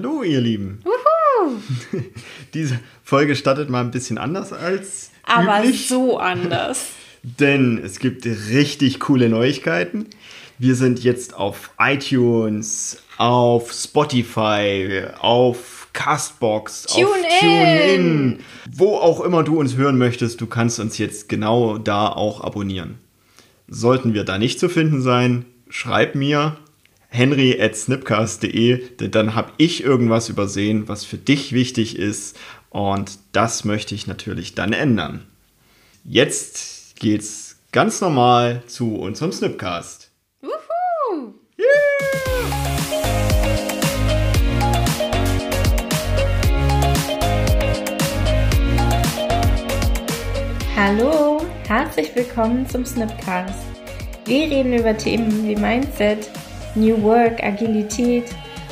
Hallo, ihr Lieben. Wuhu! Diese Folge startet mal ein bisschen anders als Aber üblich, so anders. denn es gibt richtig coole Neuigkeiten. Wir sind jetzt auf iTunes, auf Spotify, auf Castbox, Tune auf in. TuneIn, wo auch immer du uns hören möchtest. Du kannst uns jetzt genau da auch abonnieren. Sollten wir da nicht zu finden sein, schreib mir henry at snipcast.de, denn dann habe ich irgendwas übersehen, was für dich wichtig ist und das möchte ich natürlich dann ändern. Jetzt geht's ganz normal zu unserem Snipcast. Wuhu! Hallo, herzlich willkommen zum Snipcast. Wir reden über Themen wie Mindset, New Work, Agilität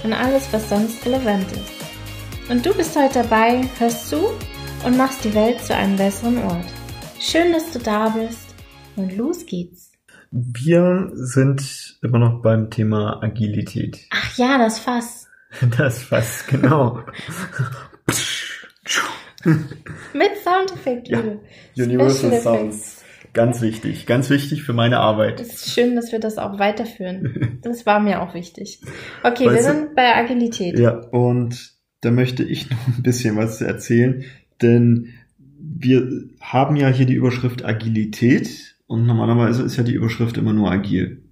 und alles, was sonst relevant ist. Und du bist heute dabei, hörst zu und machst die Welt zu einem besseren Ort. Schön, dass du da bist und los geht's. Wir sind immer noch beim Thema Agilität. Ach ja, das Fass. Das fast genau. Mit Soundeffekt, Ja, Liebe. Universal Sounds. Ganz wichtig, ganz wichtig für meine Arbeit. Es ist schön, dass wir das auch weiterführen. Das war mir auch wichtig. Okay, wir Weißt du- sind bei Agilität. Ja, und da möchte ich noch ein bisschen was erzählen, denn wir haben ja hier die Überschrift Agilität und normalerweise ist ja die Überschrift immer nur agil.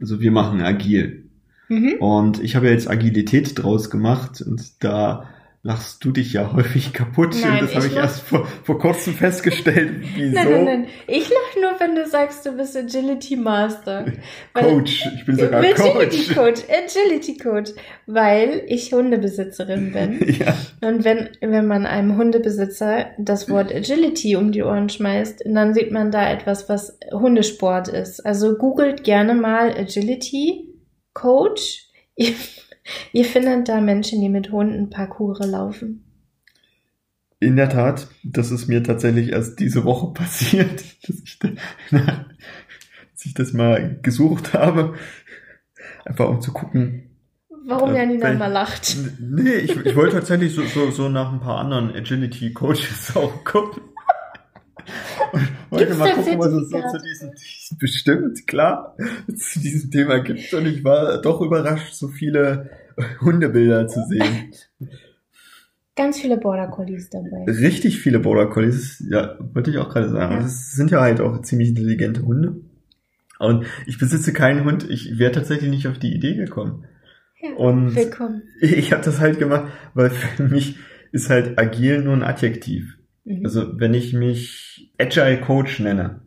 Also wir machen agil. Mhm. Und ich habe ja jetzt Agilität draus gemacht und da lachst du dich ja häufig kaputt Nein, und das habe ich ich lach- erst vor, vor kurzem festgestellt. Wieso? Nein, nein, nein. Ich lach nur, wenn du sagst, du bist Agility Master. Coach, ich bin sogar Agility Coach. Coach. Agility Coach. Weil ich Hundebesitzerin bin. Ja, Und wenn, wenn man einem Hundebesitzer das Wort Agility um die Ohren schmeißt, dann sieht man da etwas, was Hundesport ist. Also googelt gerne mal Agility Coach. Ihr, findet da Menschen, die mit Hunden Parcours laufen. in der Tat, das ist mir tatsächlich erst diese Woche passiert, dass ich, da, dass ich das mal gesucht habe, einfach um zu gucken. Warum Äh, Janina mal lacht. Nee, ich, ich wollte tatsächlich so, so, so nach ein paar anderen Agility-Coaches auch gucken. Wollte Gibt's mal gucken, was es so zu diesem, diesem bestimmt, klar, zu diesem Thema gibt. Und ich war doch überrascht, so viele Hundebilder zu sehen. Ganz viele Border Collies dabei. Richtig viele Border Collies, ja, wollte ich auch gerade sagen. Ja. Das sind ja halt auch ziemlich intelligente Hunde. Und ich besitze keinen Hund, ich wäre tatsächlich nicht auf die Idee gekommen. Ja, Und willkommen. ich habe das halt gemacht, weil für mich ist halt agil nur ein Adjektiv. Mhm. Also wenn ich mich Agile Coach nenne,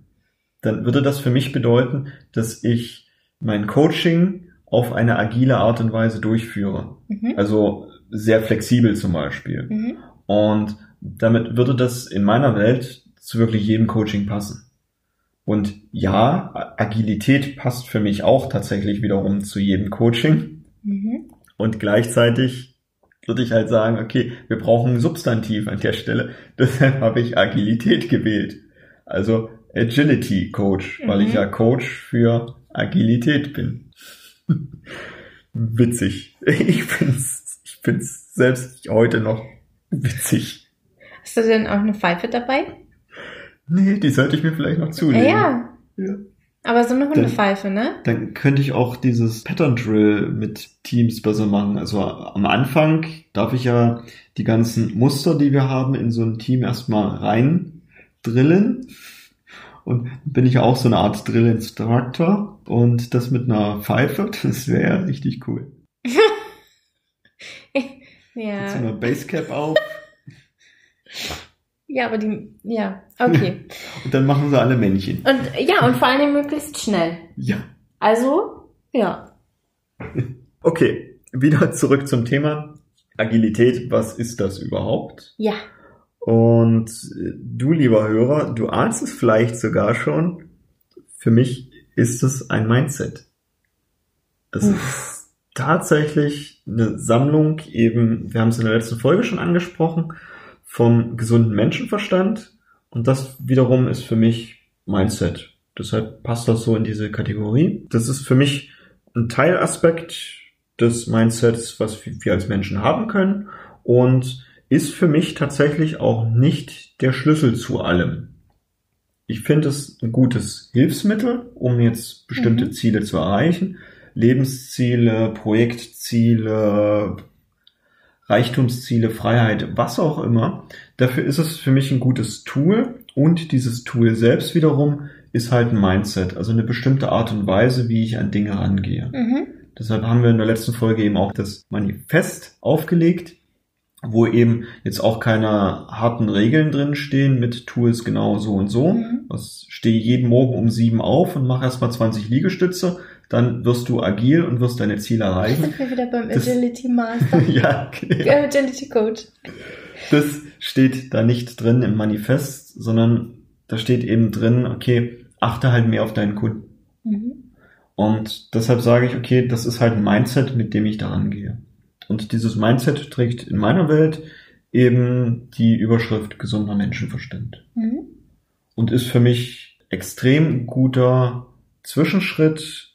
dann würde das für mich bedeuten, dass ich mein Coaching auf eine agile Art und Weise durchführe. Mhm. Also sehr flexibel zum Beispiel. Mhm. Und damit würde das in meiner Welt zu wirklich jedem Coaching passen. Und ja, Agilität passt für mich auch tatsächlich wiederum zu jedem Coaching. Mhm. Und gleichzeitig würde ich halt sagen, okay, wir brauchen ein Substantiv an der Stelle. Deshalb habe ich Agilität gewählt. Also Agility Coach, weil Mhm. ich ja Coach für Agilität bin. Witzig. Ich find's, ich find's selbst heute noch witzig. Hast du denn auch eine Pfeife dabei? Nee, die sollte ich mir vielleicht noch zulegen. ja. Ja. Aber so eine Hundepfeife, ne? Dann könnte ich auch dieses Pattern Drill mit Teams besser machen. Also am Anfang darf ich ja die ganzen Muster, die wir haben, in so ein Team erstmal rein drillen. Und bin ich ja auch so eine Art Drill Instructor. Und das mit einer Pfeife, das wäre ja richtig cool. Mit so Ja. einer Basecap auf. Ja, aber die, ja, okay. Und dann machen sie alle Männchen. Und ja, und vor Dingen möglichst schnell. Ja. Also, ja. Okay, wieder zurück zum Thema Agilität. Was ist das überhaupt? Ja. Und äh, du, lieber Hörer, du ahnst es vielleicht sogar schon. Für mich ist es ein Mindset. Es ist tatsächlich eine Sammlung eben, wir haben es in der letzten Folge schon angesprochen, vom gesunden Menschenverstand. Und das wiederum ist für mich Mindset. Deshalb passt das so in diese Kategorie. Das ist für mich ein Teilaspekt des Mindsets, was wir als Menschen haben können und ist für mich tatsächlich auch nicht der Schlüssel zu allem. Ich finde es ein gutes Hilfsmittel, um jetzt bestimmte mhm. Ziele zu erreichen. Lebensziele, Projektziele, Reichtumsziele, Freiheit, was auch immer. Dafür ist es für mich ein gutes Tool und dieses Tool selbst wiederum ist halt ein Mindset, also eine bestimmte Art und Weise, wie ich an Dinge rangehe. Mhm. Deshalb haben wir in der letzten Folge eben auch das Manifest aufgelegt, wo eben jetzt auch keine harten Regeln drin stehen mit tu es genau so und so. Mhm. Was stehe jeden Morgen um sieben auf und mach erstmal 20 Liegestütze, dann wirst du agil und wirst deine Ziele erreichen. Sind wir wieder beim das, Agility Master. ja, genau. Agility Coach. Das steht da nicht drin im Manifest, sondern da steht eben drin, okay, achte halt mehr auf deinen Kunden. Mhm. Und deshalb sage ich, okay, das ist halt ein Mindset, mit dem ich daran gehe. Und dieses Mindset trägt in meiner Welt eben die Überschrift gesunder Menschenverstand. Mhm. Und ist für mich extrem guter Zwischenschritt,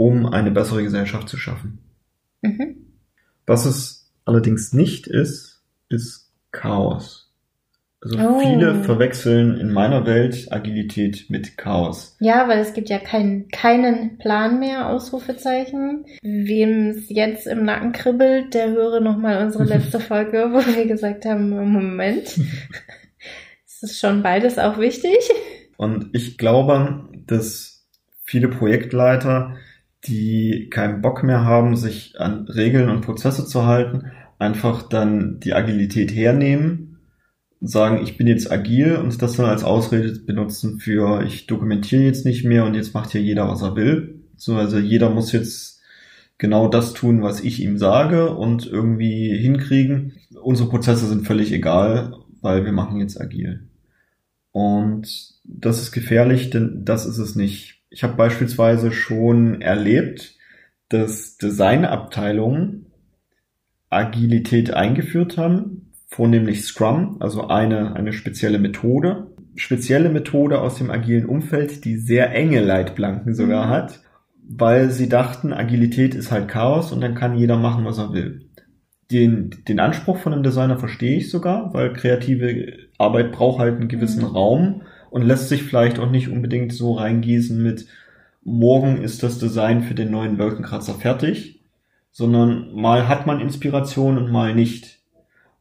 um eine bessere Gesellschaft zu schaffen. Mhm. Was es allerdings nicht ist, ist Chaos. Also oh. viele verwechseln in meiner Welt Agilität mit Chaos. Ja, weil es gibt ja keinen, keinen Plan mehr, Ausrufezeichen. Wem es jetzt im Nacken kribbelt, der höre nochmal unsere letzte Folge, wo wir gesagt haben, Moment, es ist schon beides auch wichtig. Und ich glaube, dass viele Projektleiter, die keinen Bock mehr haben, sich an Regeln und Prozesse zu halten, einfach dann die Agilität hernehmen sagen, ich bin jetzt agil und das dann als Ausrede benutzen für, ich dokumentiere jetzt nicht mehr und jetzt macht hier jeder, was er will. So, also jeder muss jetzt genau das tun, was ich ihm sage und irgendwie hinkriegen. Unsere Prozesse sind völlig egal, weil wir machen jetzt agil. Und das ist gefährlich, denn das ist es nicht. Ich habe beispielsweise schon erlebt, dass Designabteilungen Agilität eingeführt haben, vornehmlich Scrum, also eine, eine spezielle Methode. Spezielle Methode aus dem agilen Umfeld, die sehr enge Leitplanken sogar mhm. hat, weil sie dachten, Agilität ist halt Chaos und dann kann jeder machen, was er will. Den, den Anspruch von einem Designer verstehe ich sogar, weil kreative Arbeit braucht halt einen gewissen mhm. Raum und lässt sich vielleicht auch nicht unbedingt so reingießen mit morgen ist das Design für den neuen Wolkenkratzer fertig, sondern mal hat man Inspiration und mal nicht.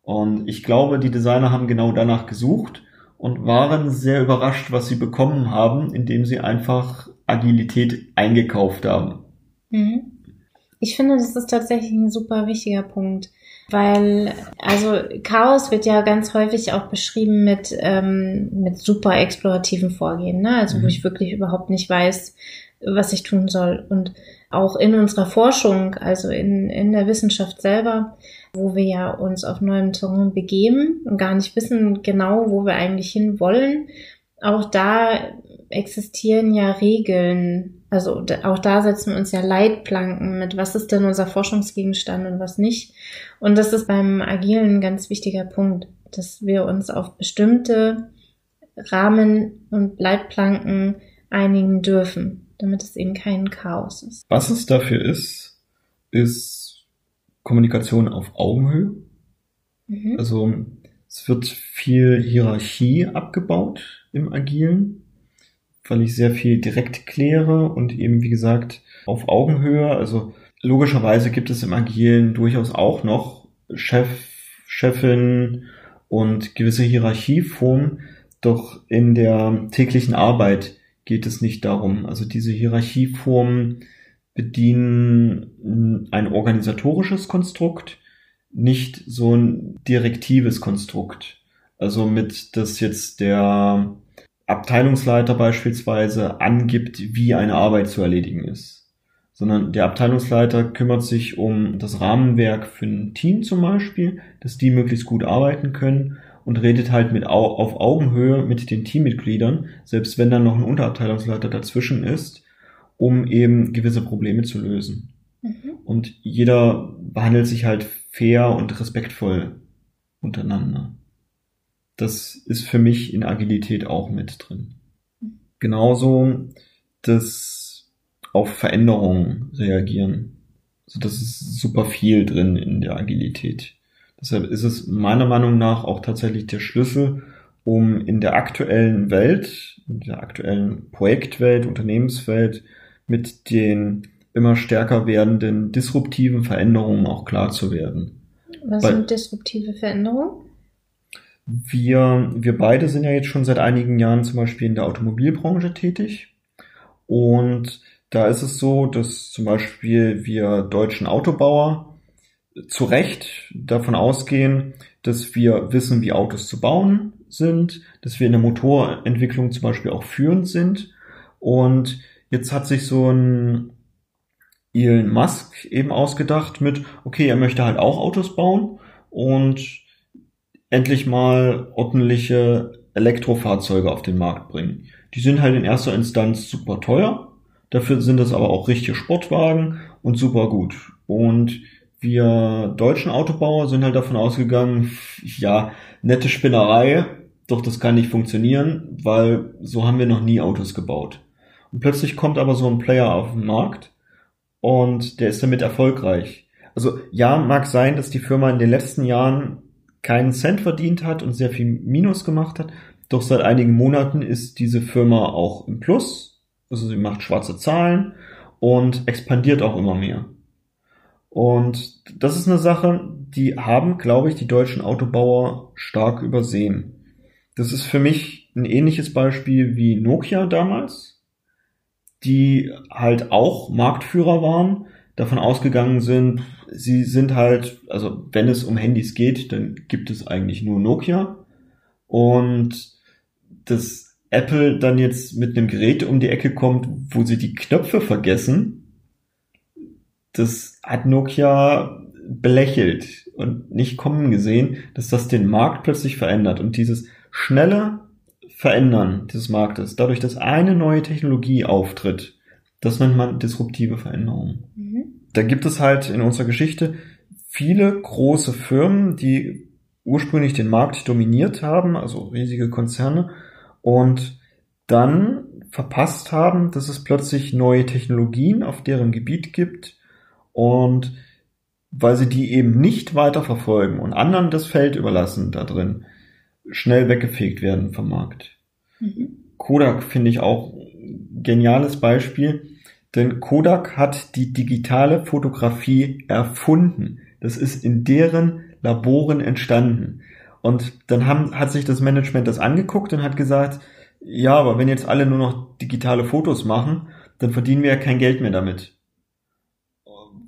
Und ich glaube, die Designer haben genau danach gesucht und waren sehr überrascht, was sie bekommen haben, indem sie einfach Agilität eingekauft haben. Mhm. Ich finde, das ist tatsächlich ein super wichtiger Punkt, weil also Chaos wird ja ganz häufig auch beschrieben mit ähm, mit super explorativen Vorgehen, ne? Also mhm. wo ich wirklich überhaupt nicht weiß, was ich tun soll und auch in unserer Forschung, also in in der Wissenschaft selber wo wir ja uns auf neuem Terrain begeben und gar nicht wissen genau, wo wir eigentlich hin wollen. Auch da existieren ja Regeln. Also auch da setzen wir uns ja Leitplanken mit, was ist denn unser Forschungsgegenstand und was nicht. Und das ist beim Agilen ein ganz wichtiger Punkt, dass wir uns auf bestimmte Rahmen und Leitplanken einigen dürfen, damit es eben kein Chaos ist. Was es dafür ist, ist Kommunikation auf Augenhöhe. Mhm. Also es wird viel Hierarchie abgebaut im Agilen, weil ich sehr viel direkt kläre und eben wie gesagt auf Augenhöhe. Also logischerweise gibt es im Agilen durchaus auch noch Chef, Chefin und gewisse Hierarchieformen, doch in der täglichen Arbeit geht es nicht darum. Also diese Hierarchieformen bedienen ein organisatorisches Konstrukt, nicht so ein direktives Konstrukt. Also mit, dass jetzt der Abteilungsleiter beispielsweise angibt, wie eine Arbeit zu erledigen ist. Sondern der Abteilungsleiter kümmert sich um das Rahmenwerk für ein Team zum Beispiel, dass die möglichst gut arbeiten können und redet halt mit auf Augenhöhe mit den Teammitgliedern, selbst wenn dann noch ein Unterabteilungsleiter dazwischen ist, um eben gewisse Probleme zu lösen. Mhm. Und jeder behandelt sich halt fair und respektvoll untereinander. Das ist für mich in Agilität auch mit drin. Genauso das auf Veränderungen reagieren. Also das ist super viel drin in der Agilität. Deshalb ist es meiner Meinung nach auch tatsächlich der Schlüssel, um in der aktuellen Welt, in der aktuellen Projektwelt, Unternehmenswelt mit den immer stärker werdenden disruptiven Veränderungen auch klar zu werden. Was Weil sind disruptive Veränderungen? Wir, wir beide sind ja jetzt schon seit einigen Jahren zum Beispiel in der Automobilbranche tätig. Und da ist es so, dass zum Beispiel wir deutschen Autobauer zu Recht davon ausgehen, dass wir wissen, wie Autos zu bauen sind, dass wir in der Motorentwicklung zum Beispiel auch führend sind. Und jetzt hat sich so ein Elon Musk eben ausgedacht mit, okay, er möchte halt auch Autos bauen und endlich mal ordentliche Elektrofahrzeuge auf den Markt bringen. Die sind halt in erster Instanz super teuer, dafür sind es aber auch richtige Sportwagen und super gut. Und wir deutschen Autobauer sind halt davon ausgegangen, ja, nette Spinnerei, doch das kann nicht funktionieren, weil so haben wir noch nie Autos gebaut. Und plötzlich kommt aber so ein Player auf den Markt und der ist damit erfolgreich. Also ja, mag sein, dass die Firma in den letzten Jahren keinen Cent verdient hat und sehr viel Minus gemacht hat. Doch seit einigen Monaten ist diese Firma auch im Plus. Also sie macht schwarze Zahlen und expandiert auch immer mehr. Und das ist eine Sache, die haben, glaube ich, die deutschen Autobauer stark übersehen. Das ist für mich ein ähnliches Beispiel wie Nokia damals, die halt auch Marktführer waren, davon ausgegangen sind, sie sind halt, also wenn es um Handys geht, dann gibt es eigentlich nur Nokia. Und dass Apple dann jetzt mit einem Gerät um die Ecke kommt, wo sie die Knöpfe vergessen, das hat Nokia belächelt und nicht kommen gesehen, dass das den Markt plötzlich verändert. Und dieses schnelle Verändern des Marktes, dadurch, dass eine neue Technologie auftritt, das nennt man disruptive Veränderungen. Da gibt es halt in unserer Geschichte viele große Firmen, die ursprünglich den Markt dominiert haben, also riesige Konzerne, und dann verpasst haben, dass es plötzlich neue Technologien auf deren Gebiet gibt und weil sie die eben nicht weiter verfolgen und anderen das Feld überlassen da drin, schnell weggefegt werden vom Markt. Mhm. Kodak finde ich auch geniales Beispiel, denn Kodak hat die digitale Fotografie erfunden. Das ist in deren Laboren entstanden. Und dann haben, hat sich das Management das angeguckt und hat gesagt, ja, aber wenn jetzt alle nur noch digitale Fotos machen, dann verdienen wir ja kein Geld mehr damit.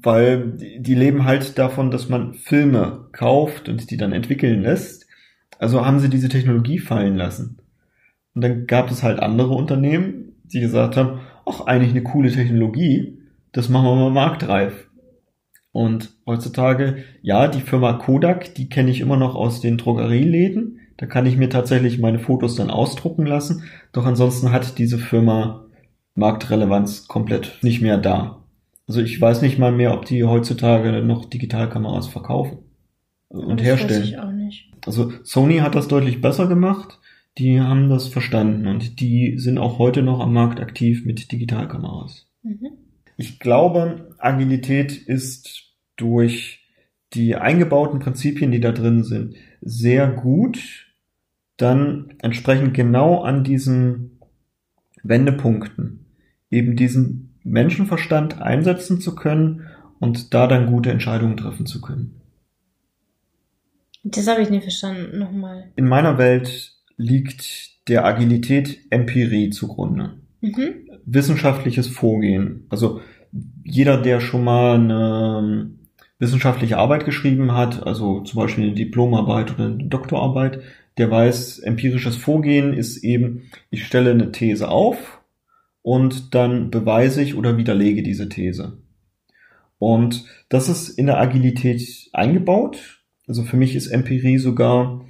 Weil die leben halt davon, dass man Filme kauft und die dann entwickeln lässt. Also haben sie diese Technologie fallen lassen. Und dann gab es halt andere Unternehmen, die gesagt haben, ach, eigentlich eine coole Technologie, das machen wir mal marktreif. Und heutzutage, ja, die Firma Kodak, die kenne ich immer noch aus den Drogerieläden. Da kann ich mir tatsächlich meine Fotos dann ausdrucken lassen. Doch ansonsten hat diese Firma Marktrelevanz komplett nicht mehr da. Also ich weiß nicht mal mehr, ob die heutzutage noch Digitalkameras verkaufen und das herstellen. Weiß ich auch nicht. Also Sony hat das deutlich besser gemacht die haben das verstanden und die sind auch heute noch am Markt aktiv mit Digitalkameras. Mhm. Ich glaube, Agilität ist durch die eingebauten Prinzipien, die da drin sind, sehr gut dann entsprechend genau an diesen Wendepunkten eben diesen Menschenverstand einsetzen zu können und da dann gute Entscheidungen treffen zu können. Das habe ich nicht verstanden, nochmal. In meiner Welt liegt der Agilität Empirie zugrunde. Mhm. Wissenschaftliches Vorgehen. Also jeder, der schon mal eine wissenschaftliche Arbeit geschrieben hat, also zum Beispiel eine Diplomarbeit oder eine Doktorarbeit, der weiß, empirisches Vorgehen ist eben, ich stelle eine These auf und dann beweise ich oder widerlege diese These. Und das ist in der Agilität eingebaut. Also für mich ist Empirie sogar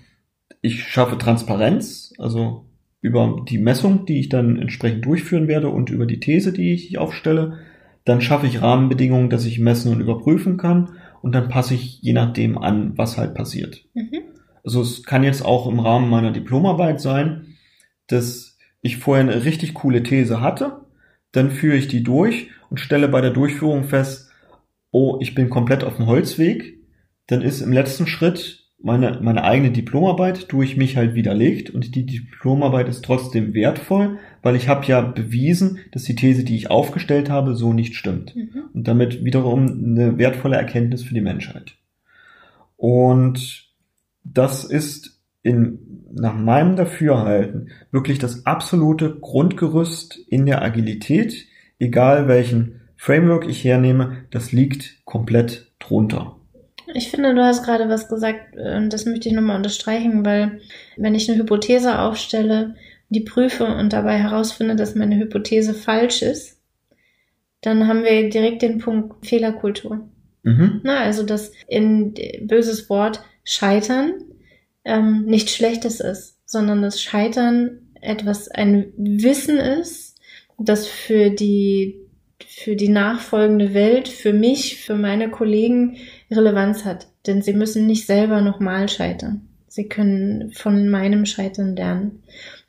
ich schaffe Transparenz, also über die Messung, die ich dann entsprechend durchführen werde und über die These, die ich aufstelle. Dann schaffe ich Rahmenbedingungen, dass ich messen und überprüfen kann und dann passe ich je nachdem an, was halt passiert. Mhm. Also es kann jetzt auch im Rahmen meiner Diplomarbeit sein, dass ich vorher eine richtig coole These hatte, dann führe ich die durch und stelle bei der Durchführung fest, oh, ich bin komplett auf dem Holzweg, dann ist im letzten Schritt meine, meine eigene Diplomarbeit durch mich halt widerlegt und die Diplomarbeit ist trotzdem wertvoll, weil ich habe ja bewiesen, dass die These, die ich aufgestellt habe, so nicht stimmt. Mhm. Und damit wiederum eine wertvolle Erkenntnis für die Menschheit. Und das ist in, nach meinem Dafürhalten wirklich das absolute Grundgerüst in der Agilität, egal welchen Framework ich hernehme, das liegt komplett drunter. Ich finde, du hast gerade was gesagt, und das möchte ich nochmal unterstreichen, weil wenn ich eine Hypothese aufstelle, die prüfe und dabei herausfinde, dass meine Hypothese falsch ist, dann haben wir direkt den Punkt Fehlerkultur. Mhm. Na, also dass in böses Wort Scheitern ähm, nichts Schlechtes ist, sondern das Scheitern etwas ein Wissen ist, das für die für die nachfolgende Welt, für mich, für meine Kollegen Relevanz hat. Denn sie müssen nicht selber nochmal scheitern. Sie können von meinem Scheitern lernen.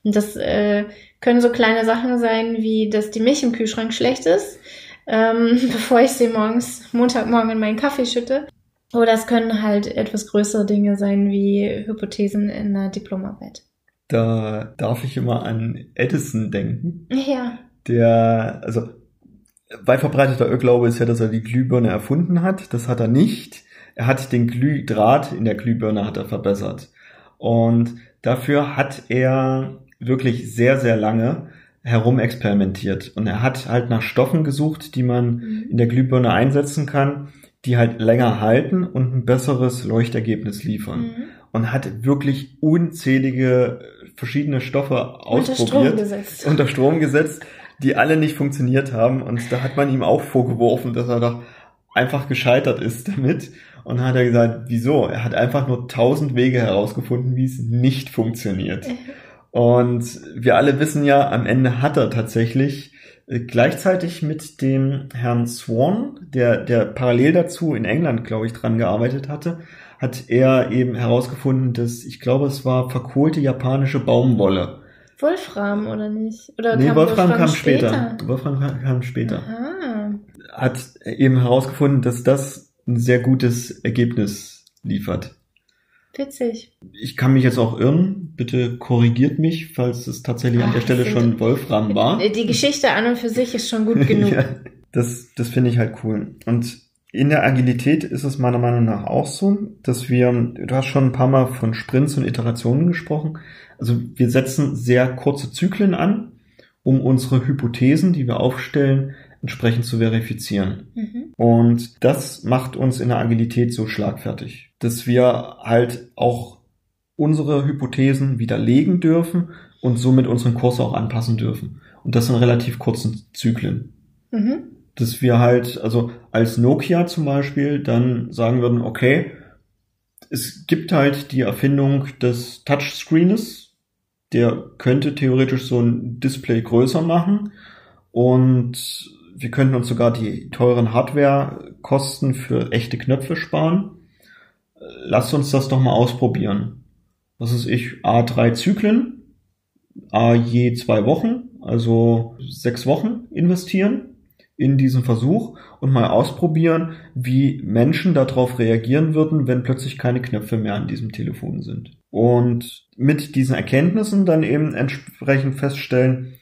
Und das äh, können so kleine Sachen sein, wie dass die Milch im Kühlschrank schlecht ist, ähm, bevor ich sie morgens, Montagmorgen in meinen Kaffee schütte. Oder es können halt etwas größere Dinge sein, wie Hypothesen in einer Diplomarbeit. Da darf ich immer an Edison denken. Ja. Der, also weit verbreiteter Irrglaube ist ja, dass er die Glühbirne erfunden hat. Das hat er nicht. Er hat den Glühdraht in der Glühbirne hat er verbessert. Und dafür hat er wirklich sehr, sehr lange herumexperimentiert. Und er hat halt nach Stoffen gesucht, die man mhm. in der Glühbirne einsetzen kann, die halt länger halten und ein besseres Leuchtergebnis liefern. Mhm. Und hat wirklich unzählige verschiedene Stoffe ausprobiert. Unter Strom gesetzt. Unter Strom gesetzt die alle nicht funktioniert haben. Und da hat man ihm auch vorgeworfen, dass er doch einfach gescheitert ist damit. Und dann hat er gesagt, wieso? Er hat einfach nur tausend Wege herausgefunden, wie es nicht funktioniert. Und wir alle wissen ja, am Ende hat er tatsächlich äh, gleichzeitig mit dem Herrn Swan, der, der parallel dazu in England, glaube ich, dran gearbeitet hatte, hat er eben herausgefunden, dass, ich glaube, es war verkohlte japanische Baumwolle Wolfram oder nicht? Oder nee, kam Wolfram, Wolfram, kam später. später. Wolfram kam, kam später. Aha. Hat eben herausgefunden, dass das ein sehr gutes Ergebnis liefert. Witzig. Ich kann mich jetzt auch irren. Bitte korrigiert mich, falls es tatsächlich Ach, an der Stelle schon Wolfram war. Die Geschichte an und für sich ist schon gut genug. ja, das das finde ich halt cool. Und in der Agilität ist es meiner Meinung nach auch so, dass wir, du hast schon ein paar Mal von Sprints und Iterationen gesprochen. Also wir setzen sehr kurze Zyklen an, um unsere Hypothesen, die wir aufstellen, entsprechend zu verifizieren. Mhm. Und das macht uns in der Agilität so schlagfertig, dass wir halt auch unsere Hypothesen widerlegen dürfen und somit unseren Kurs auch anpassen dürfen. Und das in relativ kurzen Zyklen. Mhm. Dass wir halt, also als Nokia zum Beispiel, dann sagen würden, okay, es gibt halt die Erfindung des Touchscreens, der könnte theoretisch so ein Display größer machen und wir könnten uns sogar die teuren Hardware-Kosten für echte Knöpfe sparen. Lasst uns das doch mal ausprobieren. Was ist ich? A3 Zyklen, A je zwei Wochen, also sechs Wochen investieren in diesen Versuch und mal ausprobieren, wie Menschen darauf reagieren würden, wenn plötzlich keine Knöpfe mehr an diesem Telefon sind. Und mit diesen Erkenntnissen dann eben entsprechend feststellen,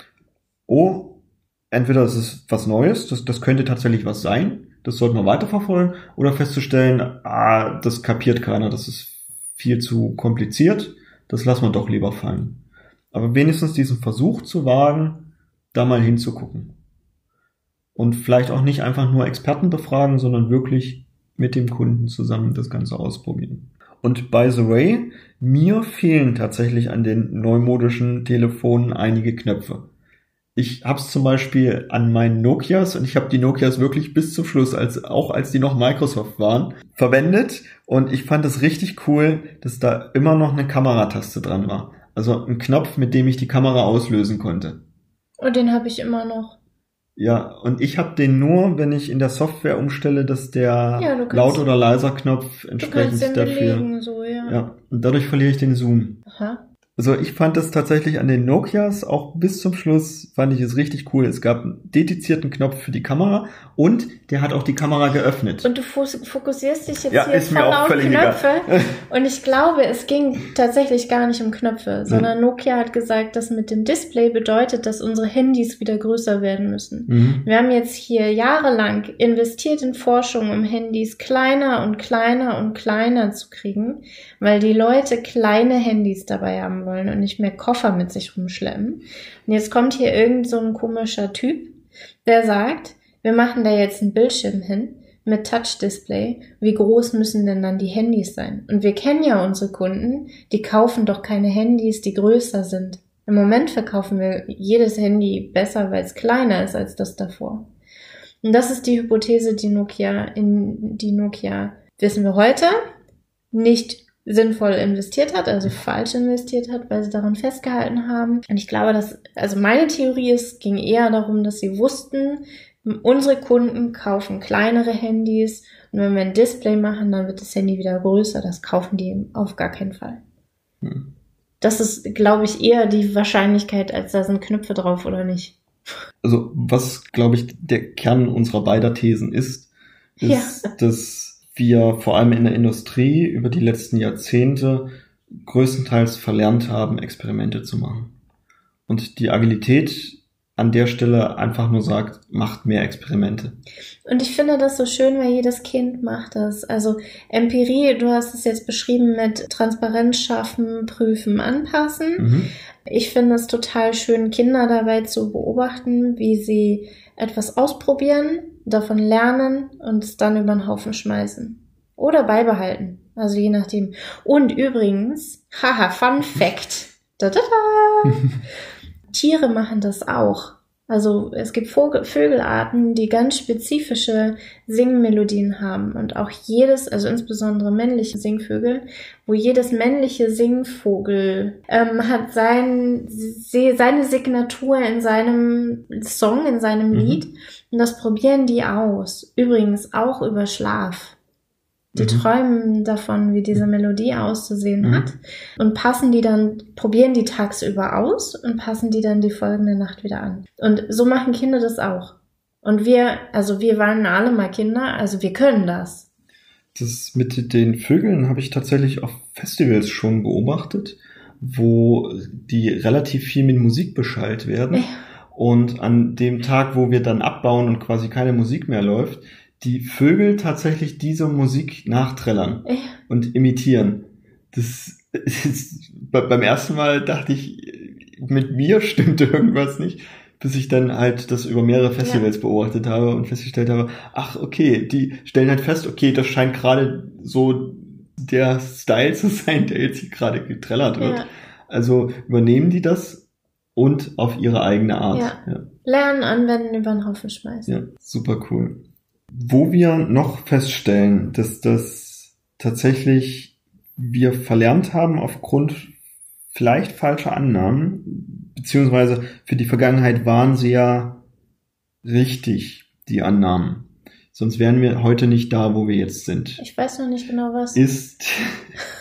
oh, entweder ist es was Neues, das, das könnte tatsächlich was sein, das sollten wir weiterverfolgen, oder festzustellen, ah, das kapiert keiner, das ist viel zu kompliziert, das lassen wir doch lieber fallen. Aber wenigstens diesen Versuch zu wagen, da mal hinzugucken und vielleicht auch nicht einfach nur Experten befragen, sondern wirklich mit dem Kunden zusammen das Ganze ausprobieren. Und by the way, mir fehlen tatsächlich an den neumodischen Telefonen einige Knöpfe. Ich habe es zum Beispiel an meinen Nokias und ich habe die Nokias wirklich bis zum Schluss, als auch als die noch Microsoft waren, verwendet und ich fand es richtig cool, dass da immer noch eine Kamerataste dran war. Also ein Knopf, mit dem ich die Kamera auslösen konnte. Und den habe ich immer noch. Ja, und ich habe den nur, wenn ich in der Software umstelle, dass der ja, laut oder leiser Knopf entsprechend dafür. Belegen, so, ja. ja, und dadurch verliere ich den Zoom. Aha. Also ich fand das tatsächlich an den Nokias auch bis zum Schluss fand ich es richtig cool. Es gab einen dedizierten Knopf für die Kamera und der hat auch die Kamera geöffnet. Und du fokussierst dich jetzt Ja, hier ist mir voll auch auf Knöpfe. Und ich glaube, es ging tatsächlich gar nicht um Knöpfe, sondern Nokia hat gesagt, dass mit dem Display bedeutet, dass unsere Handys wieder größer werden müssen. Mhm. Wir haben jetzt hier jahrelang investiert in Forschung, um Handys kleiner und kleiner und kleiner zu kriegen, weil die Leute kleine Handys dabei haben wollen und nicht mehr Koffer mit sich rumschleppen. Und jetzt kommt hier irgend so ein komischer Typ, der sagt, wir machen da jetzt einen Bildschirm hin mit Touch-Display. Wie groß müssen denn dann die Handys sein? Und wir kennen ja unsere Kunden, die kaufen doch keine Handys, die größer sind. Im Moment verkaufen wir jedes Handy besser, weil es kleiner ist als das davor. Und das ist die Hypothese, die Nokia in die Nokia, wissen wir heute, nicht sinnvoll investiert hat, also falsch investiert hat, weil sie daran festgehalten haben. Und ich glaube, dass, also meine Theorie ist, ging eher darum, dass sie wussten, unsere Kunden kaufen kleinere Handys und wenn wir ein Display machen, dann wird das Handy wieder größer. Das kaufen die auf gar keinen Fall. Hm. Das ist, glaube ich, eher die Wahrscheinlichkeit, als da sind Knöpfe drauf oder nicht. Also was, glaube ich, der Kern unserer beider Thesen ist, ist, Ja. dass wir vor allem in der Industrie über die letzten Jahrzehnte größtenteils verlernt haben, Experimente zu machen. Und die Agilität an der Stelle einfach nur sagt, macht mehr Experimente. Und ich finde das so schön, weil jedes Kind macht das. Also Empirie, du hast es jetzt beschrieben mit Transparenz schaffen, prüfen, anpassen. Mhm. Ich finde es total schön, Kinder dabei zu beobachten, wie sie etwas ausprobieren, davon lernen und es dann über den Haufen schmeißen. Oder beibehalten. Also je nachdem. Und übrigens, haha, Fun Fact. Da, da, da. Tiere machen das auch. Also es gibt Vogel, Vögelarten, die ganz spezifische Singmelodien haben und auch jedes, also insbesondere männliche Singvögel, wo jedes männliche Singvogel ähm, hat sein, se- seine Signatur in seinem Song, in seinem Mhm. Lied und das probieren die aus. Übrigens auch über Schlaf. Die Mhm. träumen davon, wie diese Melodie auszusehen Mhm. hat und passen die dann, probieren die tagsüber aus und passen die dann die folgende Nacht wieder an. Und so machen Kinder das auch. Und wir, also wir waren alle mal Kinder, also wir können das. Das mit den Vögeln habe ich tatsächlich auf Festivals schon beobachtet, wo die relativ viel mit Musik beschallt werden. Ja. Und an dem Tag, wo wir dann abbauen und quasi keine Musik mehr läuft, die Vögel tatsächlich diese Musik nachträllern Ja. und imitieren. Das ist, be- beim ersten Mal dachte ich, mit mir stimmte irgendwas nicht, bis ich dann halt das über mehrere Festivals beobachtet habe und festgestellt habe, ach okay, die stellen halt fest, okay, das scheint gerade so der Style zu sein, der jetzt hier gerade getrellert wird. Ja. Also übernehmen die das und auf ihre eigene Art. Ja. ja. Lernen, anwenden, über den Haufen schmeißen. Ja, super cool. Wo wir noch feststellen, dass das tatsächlich wir verlernt haben aufgrund vielleicht falscher Annahmen, beziehungsweise für die Vergangenheit waren sie ja richtig, die Annahmen. Sonst wären wir heute nicht da, wo wir jetzt sind. Ich weiß noch nicht genau was. Ist,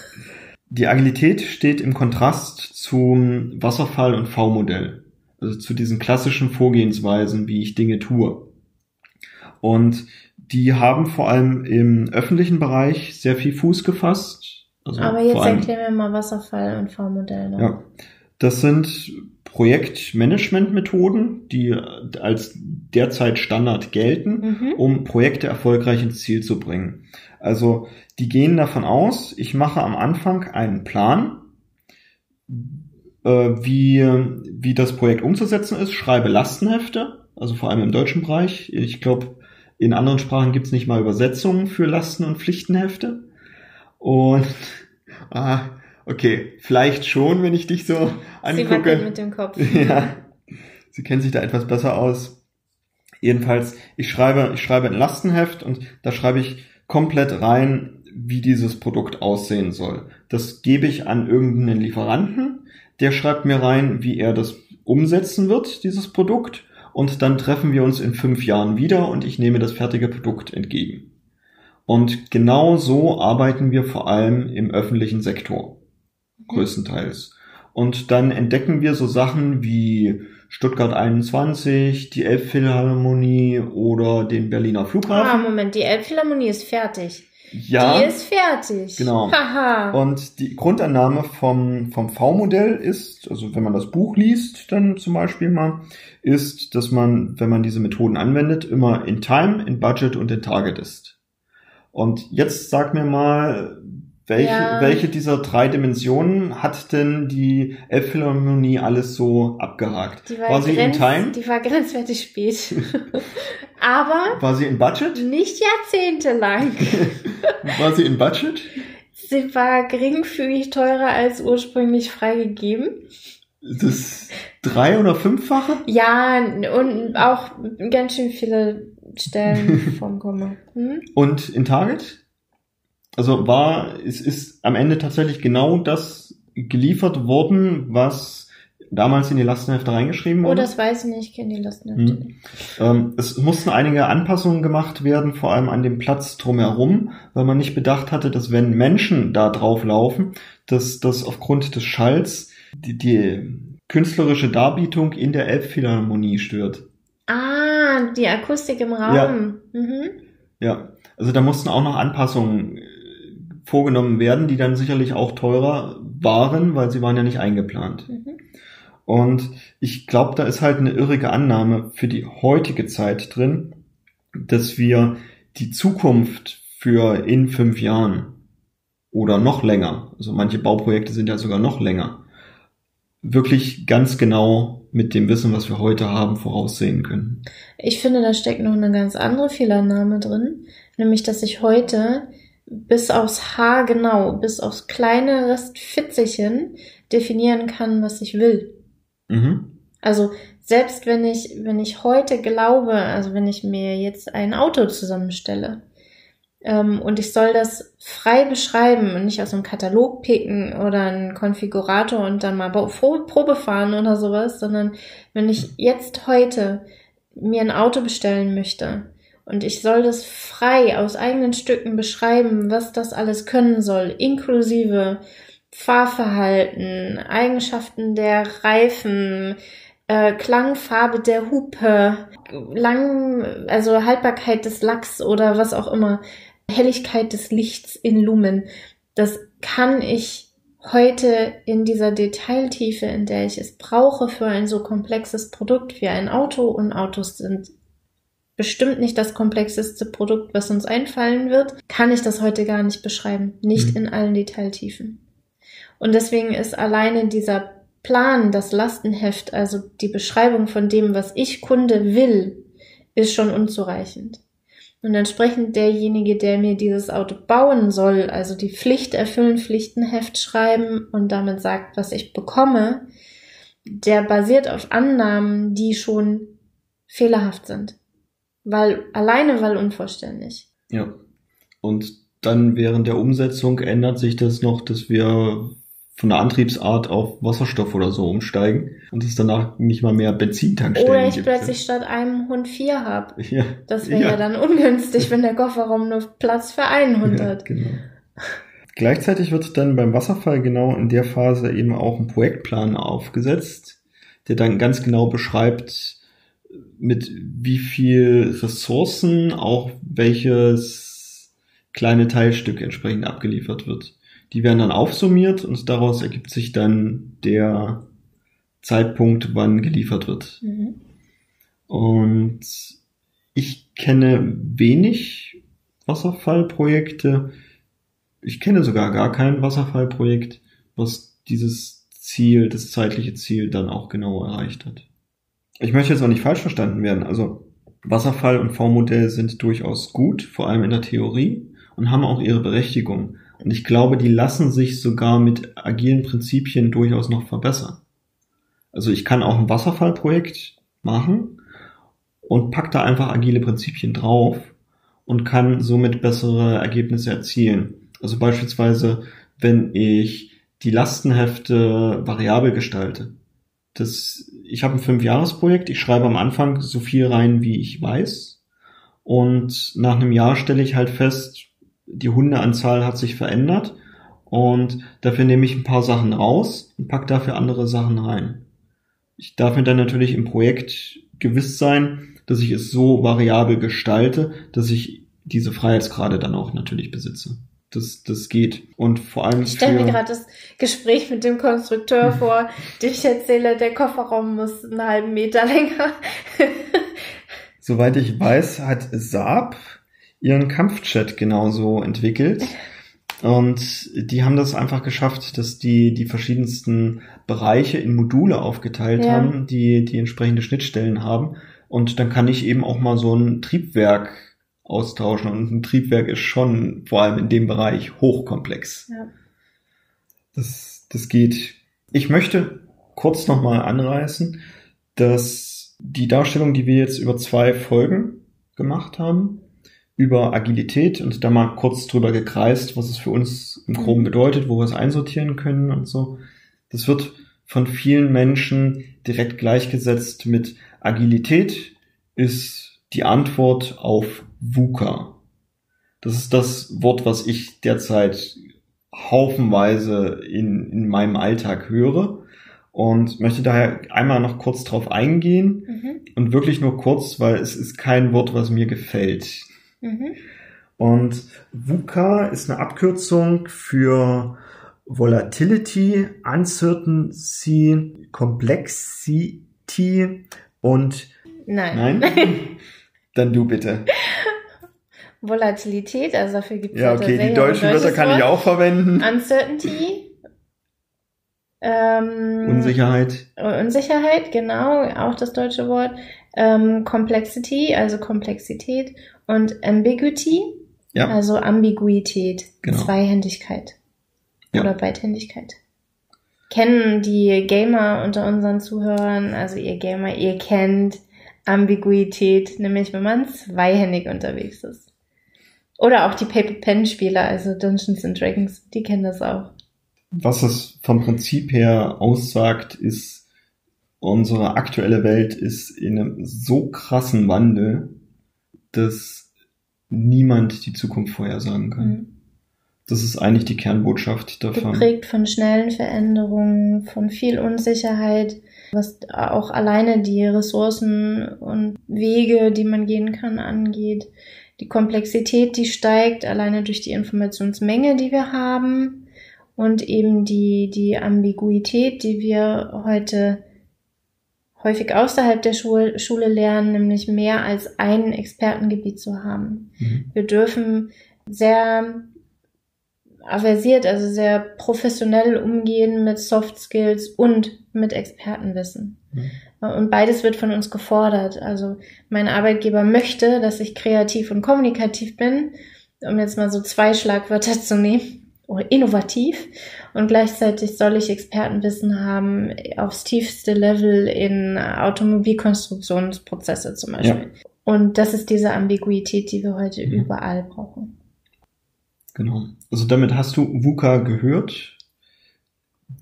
die Agilität steht im Kontrast zum Wasserfall- und V-Modell. Also zu diesen klassischen Vorgehensweisen, wie ich Dinge tue. Und die haben vor allem im öffentlichen Bereich sehr viel Fuß gefasst. Also Aber jetzt vor allem, erklär mir mal Wasserfall und V-Modell noch. ja, das sind Projektmanagementmethoden, die als derzeit Standard gelten, Mhm. um Projekte erfolgreich ins Ziel zu bringen. Also die gehen davon aus, ich mache am Anfang einen Plan, äh, wie, wie das Projekt umzusetzen ist, schreibe Lastenhefte, also vor allem im deutschen Bereich. Ich glaube, in anderen Sprachen gibt es nicht mal Übersetzungen für Lasten- und Pflichtenhefte. Und ah, okay, vielleicht schon, wenn ich dich so Sie angucke. wackelt mit dem Kopf. Ja, sie kennt sich da etwas besser aus. Jedenfalls, ich schreibe, ich schreibe ein Lastenheft und da schreibe ich komplett rein, wie dieses Produkt aussehen soll. Das gebe ich an irgendeinen Lieferanten, der schreibt mir rein, wie er das umsetzen wird, dieses Produkt, und dann treffen wir uns in fünf Jahren wieder und ich nehme das fertige Produkt entgegen. Und genau so arbeiten wir vor allem im öffentlichen Sektor, größtenteils. Und dann entdecken wir so Sachen wie Stuttgart 21, die Elbphilharmonie oder den Berliner Ah, Flughafen. Moment, die Elbphilharmonie ist fertig. ja. Die ist fertig. Genau. Haha. Und die Grundannahme vom, vom V-Modell ist, also wenn man das Buch liest, dann zum Beispiel mal, ist, dass man, wenn man diese Methoden anwendet, immer in Time, in Budget und in Target ist. Und jetzt sag mir mal, welche, Ja. welche dieser drei Dimensionen hat denn die Elbphilharmonie alles so abgehakt? die war sie in grenz- Time? Die war grenzwertig spät. Aber War sie in Budget? nicht jahrzehntelang. War sie in Budget? Sie war geringfügig teurer als ursprünglich freigegeben. Das drei- oder fünffache? Ja, und auch ganz schön viele Stellen vom Komma. Hm? Und in Target? Also war, es ist am Ende tatsächlich genau das geliefert worden, was damals in die Lastenhefte reingeschrieben Oh, wurde. das weiß ich nicht, ich kenne die Lasten Hm. nicht. Ähm, es mussten einige Anpassungen gemacht werden, vor allem an dem Platz drumherum, weil man nicht bedacht hatte, dass wenn Menschen da drauf laufen, dass das aufgrund des Schalls die, die künstlerische Darbietung in der Elbphilharmonie stört. Ah, die Akustik im Raum. Ja. Mhm. Ja, also da mussten auch noch Anpassungen vorgenommen werden, die dann sicherlich auch teurer waren, weil sie waren ja nicht eingeplant. Mhm. Und ich glaube, da ist halt eine irrige Annahme für die heutige Zeit drin, dass wir die Zukunft für in fünf Jahren oder noch länger, also manche Bauprojekte sind ja sogar noch länger, wirklich ganz genau mit dem Wissen, was wir heute haben, voraussehen können. Ich finde, da steckt noch eine ganz andere Fehlannahme drin, nämlich, dass ich heute bis aufs Haar genau, bis aufs kleine Restfitzelchen definieren kann, was ich will. Mhm. Also selbst wenn ich, wenn ich heute glaube, also wenn ich mir jetzt ein Auto zusammenstelle ähm, und ich soll das frei beschreiben und nicht aus einem Katalog picken oder einen Konfigurator und dann mal Pro- Probe fahren oder sowas, sondern wenn ich jetzt heute mir ein Auto bestellen möchte und ich soll das frei aus eigenen Stücken beschreiben, was das alles können soll, inklusive Fahrverhalten, Eigenschaften der Reifen, äh, Klangfarbe der Hupe, lang, also Haltbarkeit des Lacks oder was auch immer, Helligkeit des Lichts in Lumen. Das kann ich heute in dieser Detailtiefe, in der ich es brauche für ein so komplexes Produkt wie ein Auto und Autos sind bestimmt nicht das komplexeste Produkt, was uns einfallen wird, kann ich das heute gar nicht beschreiben. Nicht Mhm. in allen Detailtiefen. Und deswegen ist alleine dieser Plan, das Lastenheft, also die Beschreibung von dem, was ich Kunde will, ist schon unzureichend. Und entsprechend derjenige, der mir dieses Auto bauen soll, also die Pflicht erfüllen, Pflichtenheft schreiben und damit sagt, was ich bekomme, der basiert auf Annahmen, die schon fehlerhaft sind. Weil, alleine weil unvollständig. Ja. Und dann während der Umsetzung ändert sich das noch, dass wir von der Antriebsart auf Wasserstoff oder so umsteigen und es danach nicht mal mehr Benzintankstellen Oder ich gibt. plötzlich statt einem Hund vier hab. ja. Das wäre ja. dann ungünstig, wenn der Kofferraum nur Platz für einen Hund Ja, hat. genau. Gleichzeitig wird dann beim Wasserfall genau in der Phase eben auch ein Projektplan aufgesetzt, der dann ganz genau beschreibt, mit wie viel Ressourcen auch welches kleine Teilstück entsprechend abgeliefert wird. Die werden dann aufsummiert und daraus ergibt sich dann der Zeitpunkt, wann geliefert wird. Mhm. Und ich kenne wenig Wasserfallprojekte. Ich kenne sogar gar kein Wasserfallprojekt, was dieses Ziel, das zeitliche Ziel dann auch genau erreicht hat. Ich möchte jetzt auch nicht falsch verstanden werden. Also Wasserfall und V-Modell sind durchaus gut, vor allem in der Theorie und haben auch ihre Berechtigung. Und ich glaube, die lassen sich sogar mit agilen Prinzipien durchaus noch verbessern. Also ich kann auch ein Wasserfallprojekt machen und pack da einfach agile Prinzipien drauf und kann somit bessere Ergebnisse erzielen. Also beispielsweise, wenn ich die Lastenhefte variabel gestalte. Das, ich habe ein Fünfjahresprojekt, ich schreibe am Anfang so viel rein, wie ich weiß. Und nach einem Jahr stelle ich halt fest, die Hundeanzahl hat sich verändert Und dafür nehme ich ein paar Sachen raus und pack dafür andere Sachen rein. Ich darf mir dann natürlich im Projekt gewiss sein, dass ich es so variabel gestalte, dass ich diese Freiheitsgrade dann auch natürlich besitze. Das, das geht. Und vor allem. Ich stelle mir gerade das Gespräch mit dem Konstrukteur vor, dem ich erzähle, der Kofferraum muss einen halben Meter länger. Soweit ich weiß, hat Saab ihren Kampfchat genauso entwickelt. Und die haben das einfach geschafft, dass die die verschiedensten Bereiche in Module aufgeteilt ja. haben, die die entsprechende Schnittstellen haben. Und dann kann ich eben auch mal so ein Triebwerk austauschen. Und ein Triebwerk ist schon vor allem in dem Bereich hochkomplex. Ja. Das, das geht. Ich möchte kurz nochmal anreißen, dass die Darstellung, die wir jetzt über zwei Folgen gemacht haben, über Agilität und da mal kurz drüber gekreist, was es für uns im Groben mhm. bedeutet, wo wir es einsortieren können und so. Das wird von vielen Menschen direkt gleichgesetzt mit Agilität ist die Antwort auf VUCA. Das ist das Wort, was ich derzeit haufenweise in, in meinem Alltag höre und möchte daher einmal noch kurz drauf eingehen mhm. und wirklich nur kurz, weil es ist kein Wort, was mir gefällt. Mhm. Und VUCA ist eine Abkürzung für Volatility, Uncertainty, Complexity und Nein. Nein? Dann du bitte. Volatilität, also dafür gibt es Ja, okay, die deutschen Wörter kann ich auch verwenden. Uncertainty. Ähm, Unsicherheit. Unsicherheit, genau, auch das deutsche Wort. Ähm, Complexity, also Komplexität. Und Ambiguity, ja. also Ambiguität, genau. Zweihändigkeit. Ja. Oder Beidhändigkeit. Kennen die Gamer unter unseren Zuhörern, also ihr Gamer, ihr kennt Ambiguität, nämlich wenn man zweihändig unterwegs ist. Oder auch die Paper-Pen-Spieler, also Dungeons and Dragons, die kennen das auch. Was es vom Prinzip her aussagt, ist, unsere aktuelle Welt ist in einem so krassen Wandel, dass niemand die Zukunft vorhersagen kann. Mhm. Das ist eigentlich die Kernbotschaft davon. Geprägt von schnellen Veränderungen, von viel Unsicherheit, was auch alleine die Ressourcen und Wege, die man gehen kann, angeht. Die Komplexität, die steigt alleine durch die Informationsmenge, die wir haben und eben die, die Ambiguität, die wir heute häufig außerhalb der Schule, Schule lernen, nämlich mehr als ein Expertengebiet zu haben. Mhm. Wir dürfen sehr aversiert, also sehr professionell umgehen mit Soft Skills und mit Expertenwissen. Mhm. Und beides wird von uns gefordert. Also mein Arbeitgeber möchte, dass ich kreativ und kommunikativ bin, um jetzt mal so zwei Schlagwörter zu nehmen, oder innovativ. Und gleichzeitig soll ich Expertenwissen haben aufs tiefste Level in Automobilkonstruktionsprozesse zum Beispiel. Ja. Und das ist diese Ambiguität, die wir heute mhm. überall brauchen. Genau. Also damit hast du VUCA gehört.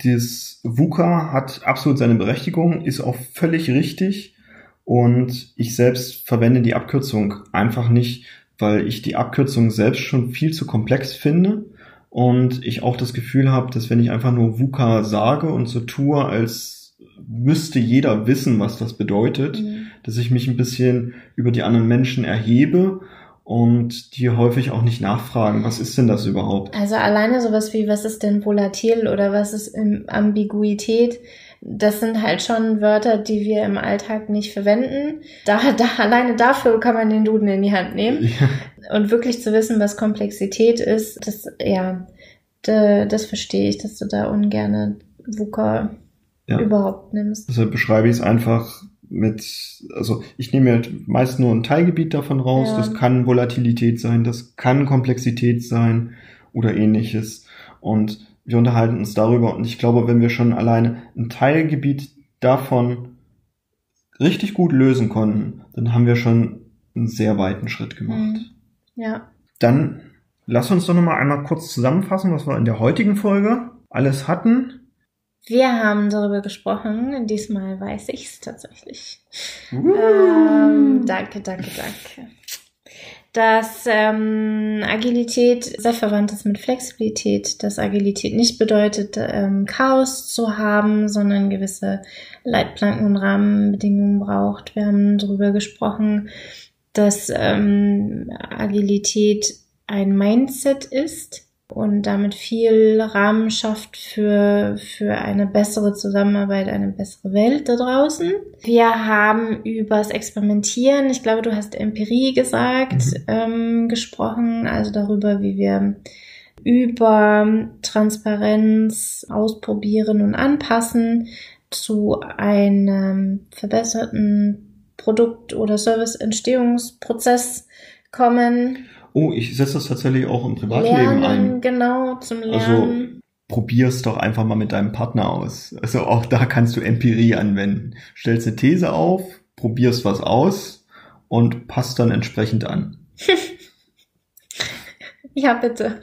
Das VUCA hat absolut seine Berechtigung, ist auch völlig richtig. Und ich selbst verwende die Abkürzung einfach nicht, weil ich die Abkürzung selbst schon viel zu komplex finde. Und ich auch das Gefühl habe, dass wenn ich einfach nur VUCA sage und so tue, als müsste jeder wissen, was das bedeutet, mhm. dass ich mich ein bisschen über die anderen Menschen erhebe und die häufig auch nicht nachfragen, was ist denn das überhaupt? Also alleine sowas wie, was ist denn volatil oder was ist Ambiguität? Das sind halt schon Wörter, die wir im Alltag nicht verwenden. Da, da alleine dafür kann man den Duden in die Hand nehmen. Ja. Und wirklich zu wissen, was Komplexität ist, das, ja, das verstehe ich, dass du da ungerne VUCA ja. überhaupt nimmst. Deshalb beschreibe ich es einfach mit, also ich nehme ja meist nur ein Teilgebiet davon raus. Ja. Das kann Volatilität sein, das kann Komplexität sein oder ähnliches. Und wir unterhalten uns darüber. Und ich glaube, wenn wir schon alleine ein Teilgebiet davon richtig gut lösen konnten, dann haben wir schon einen sehr weiten Schritt gemacht. Mhm. Ja. Dann lass uns doch nochmal einmal kurz zusammenfassen, was wir in der heutigen Folge alles hatten. Wir haben darüber gesprochen. Diesmal weiß ich es tatsächlich. Uh. Ähm, danke, danke, danke. dass ähm, Agilität sehr verwandt ist mit Flexibilität, dass Agilität nicht bedeutet, ähm, Chaos zu haben, sondern gewisse Leitplanken und Rahmenbedingungen braucht. Wir haben darüber gesprochen, dass ähm, Agilität ein Mindset ist und damit viel Rahmen schafft für, für eine bessere Zusammenarbeit, eine bessere Welt da draußen. Wir haben übers Experimentieren, ich glaube, du hast Empirie gesagt, mhm. ähm, gesprochen, also darüber, wie wir über Transparenz ausprobieren und anpassen zu einem verbesserten Produkt- oder Serviceentstehungsprozess kommen. Oh, ich setze das tatsächlich auch im Privatleben lernen, ein. Genau, zum Also Lernen. probier's doch einfach mal mit deinem Partner aus. Also auch da kannst du Empirie anwenden. Stellst eine These auf, probierst was aus und passt dann entsprechend an. ja, bitte.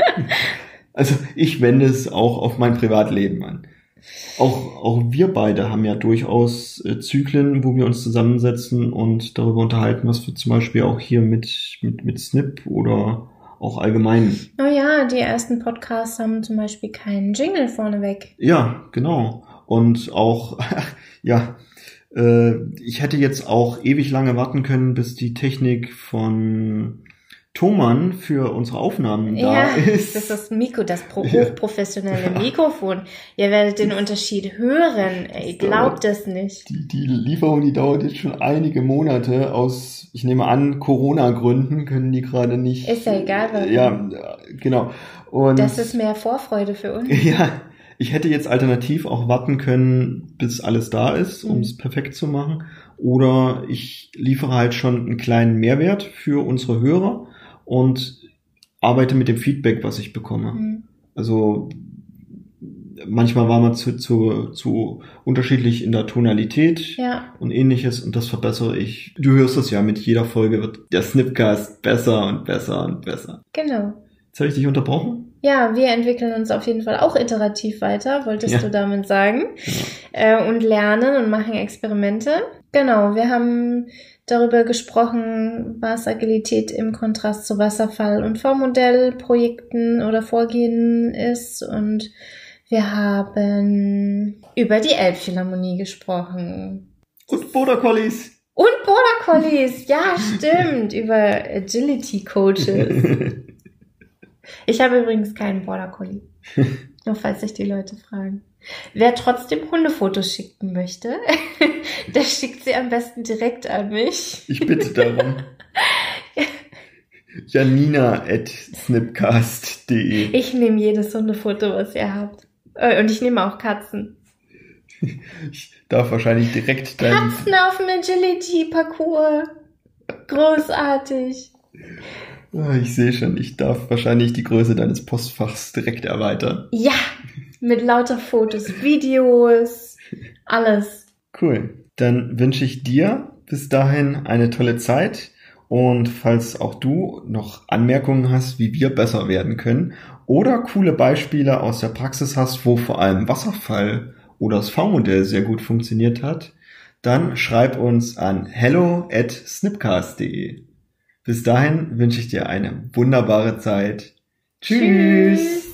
Also ich wende es auch auf mein Privatleben an. Auch, auch wir beide haben ja durchaus äh, Zyklen, wo wir uns zusammensetzen und darüber unterhalten, was wir zum Beispiel auch hier mit, mit, mit Snip oder auch allgemein. Oh ja, die ersten Podcasts haben zum Beispiel keinen Jingle vorneweg. Ja, genau. Und auch, ja, äh, ich hätte jetzt auch ewig lange warten können, bis die Technik von Thomann für unsere Aufnahmen Ja, da ist. das ist das Mikro, das pro Ja. hochprofessionelle Ja. Mikrofon. Ihr werdet den Unterschied hören. Ey, glaubt es nicht. Die, die Lieferung, die dauert jetzt schon einige Monate aus, ich nehme an, Corona-Gründen können die gerade nicht. Ist ja egal, warum. Ja, genau. Und Das ist mehr Vorfreude für uns. ja, ich hätte jetzt alternativ auch warten können, bis alles da ist, um Mhm. es perfekt zu machen. Oder ich liefere halt schon einen kleinen Mehrwert für unsere Hörer und arbeite mit dem Feedback, was ich bekomme. Mhm. Also manchmal war man zu, zu, zu unterschiedlich in der Tonalität Ja, und ähnliches und das verbessere ich. Du hörst es ja, mit jeder Folge wird der Snipcast besser und besser und besser. genau. Jetzt habe ich dich unterbrochen? Ja, wir entwickeln uns auf jeden Fall auch iterativ weiter, wolltest Ja. du damit sagen. Ja. Äh, und lernen und machen Experimente. Genau, wir haben darüber gesprochen, was Agilität im Kontrast zu Wasserfall- und V-Modell-Projekten oder Vorgehen ist. Und wir haben über die Elbphilharmonie gesprochen. Und Border Collies. Und Border Collies, ja, stimmt, über Agility Coaches. Ich habe übrigens keinen Border Collie. Nur falls sich die Leute fragen. Wer trotzdem Hundefotos schicken möchte, der schickt sie am besten direkt an mich. Ich bitte darum. Janina at snipcast.de Ich nehme jedes Hundefoto, was ihr habt. Äh, Und ich nehme auch Katzen. Ich darf wahrscheinlich direkt dein... Katzen auf dem Agility-Parcours. Großartig. Ah, Ich sehe schon, ich darf wahrscheinlich die Größe deines Postfachs direkt erweitern. Ja, mit lauter Fotos, Videos, alles. Cool. Dann wünsche ich dir bis dahin eine tolle Zeit. Und falls auch du noch Anmerkungen hast, wie wir besser werden können oder coole Beispiele aus der Praxis hast, wo vor allem Wasserfall oder das V-Modell sehr gut funktioniert hat, dann schreib uns an hello at snipcast.de. Bis dahin wünsche ich dir eine wunderbare Zeit. Tschüss. Tschüss.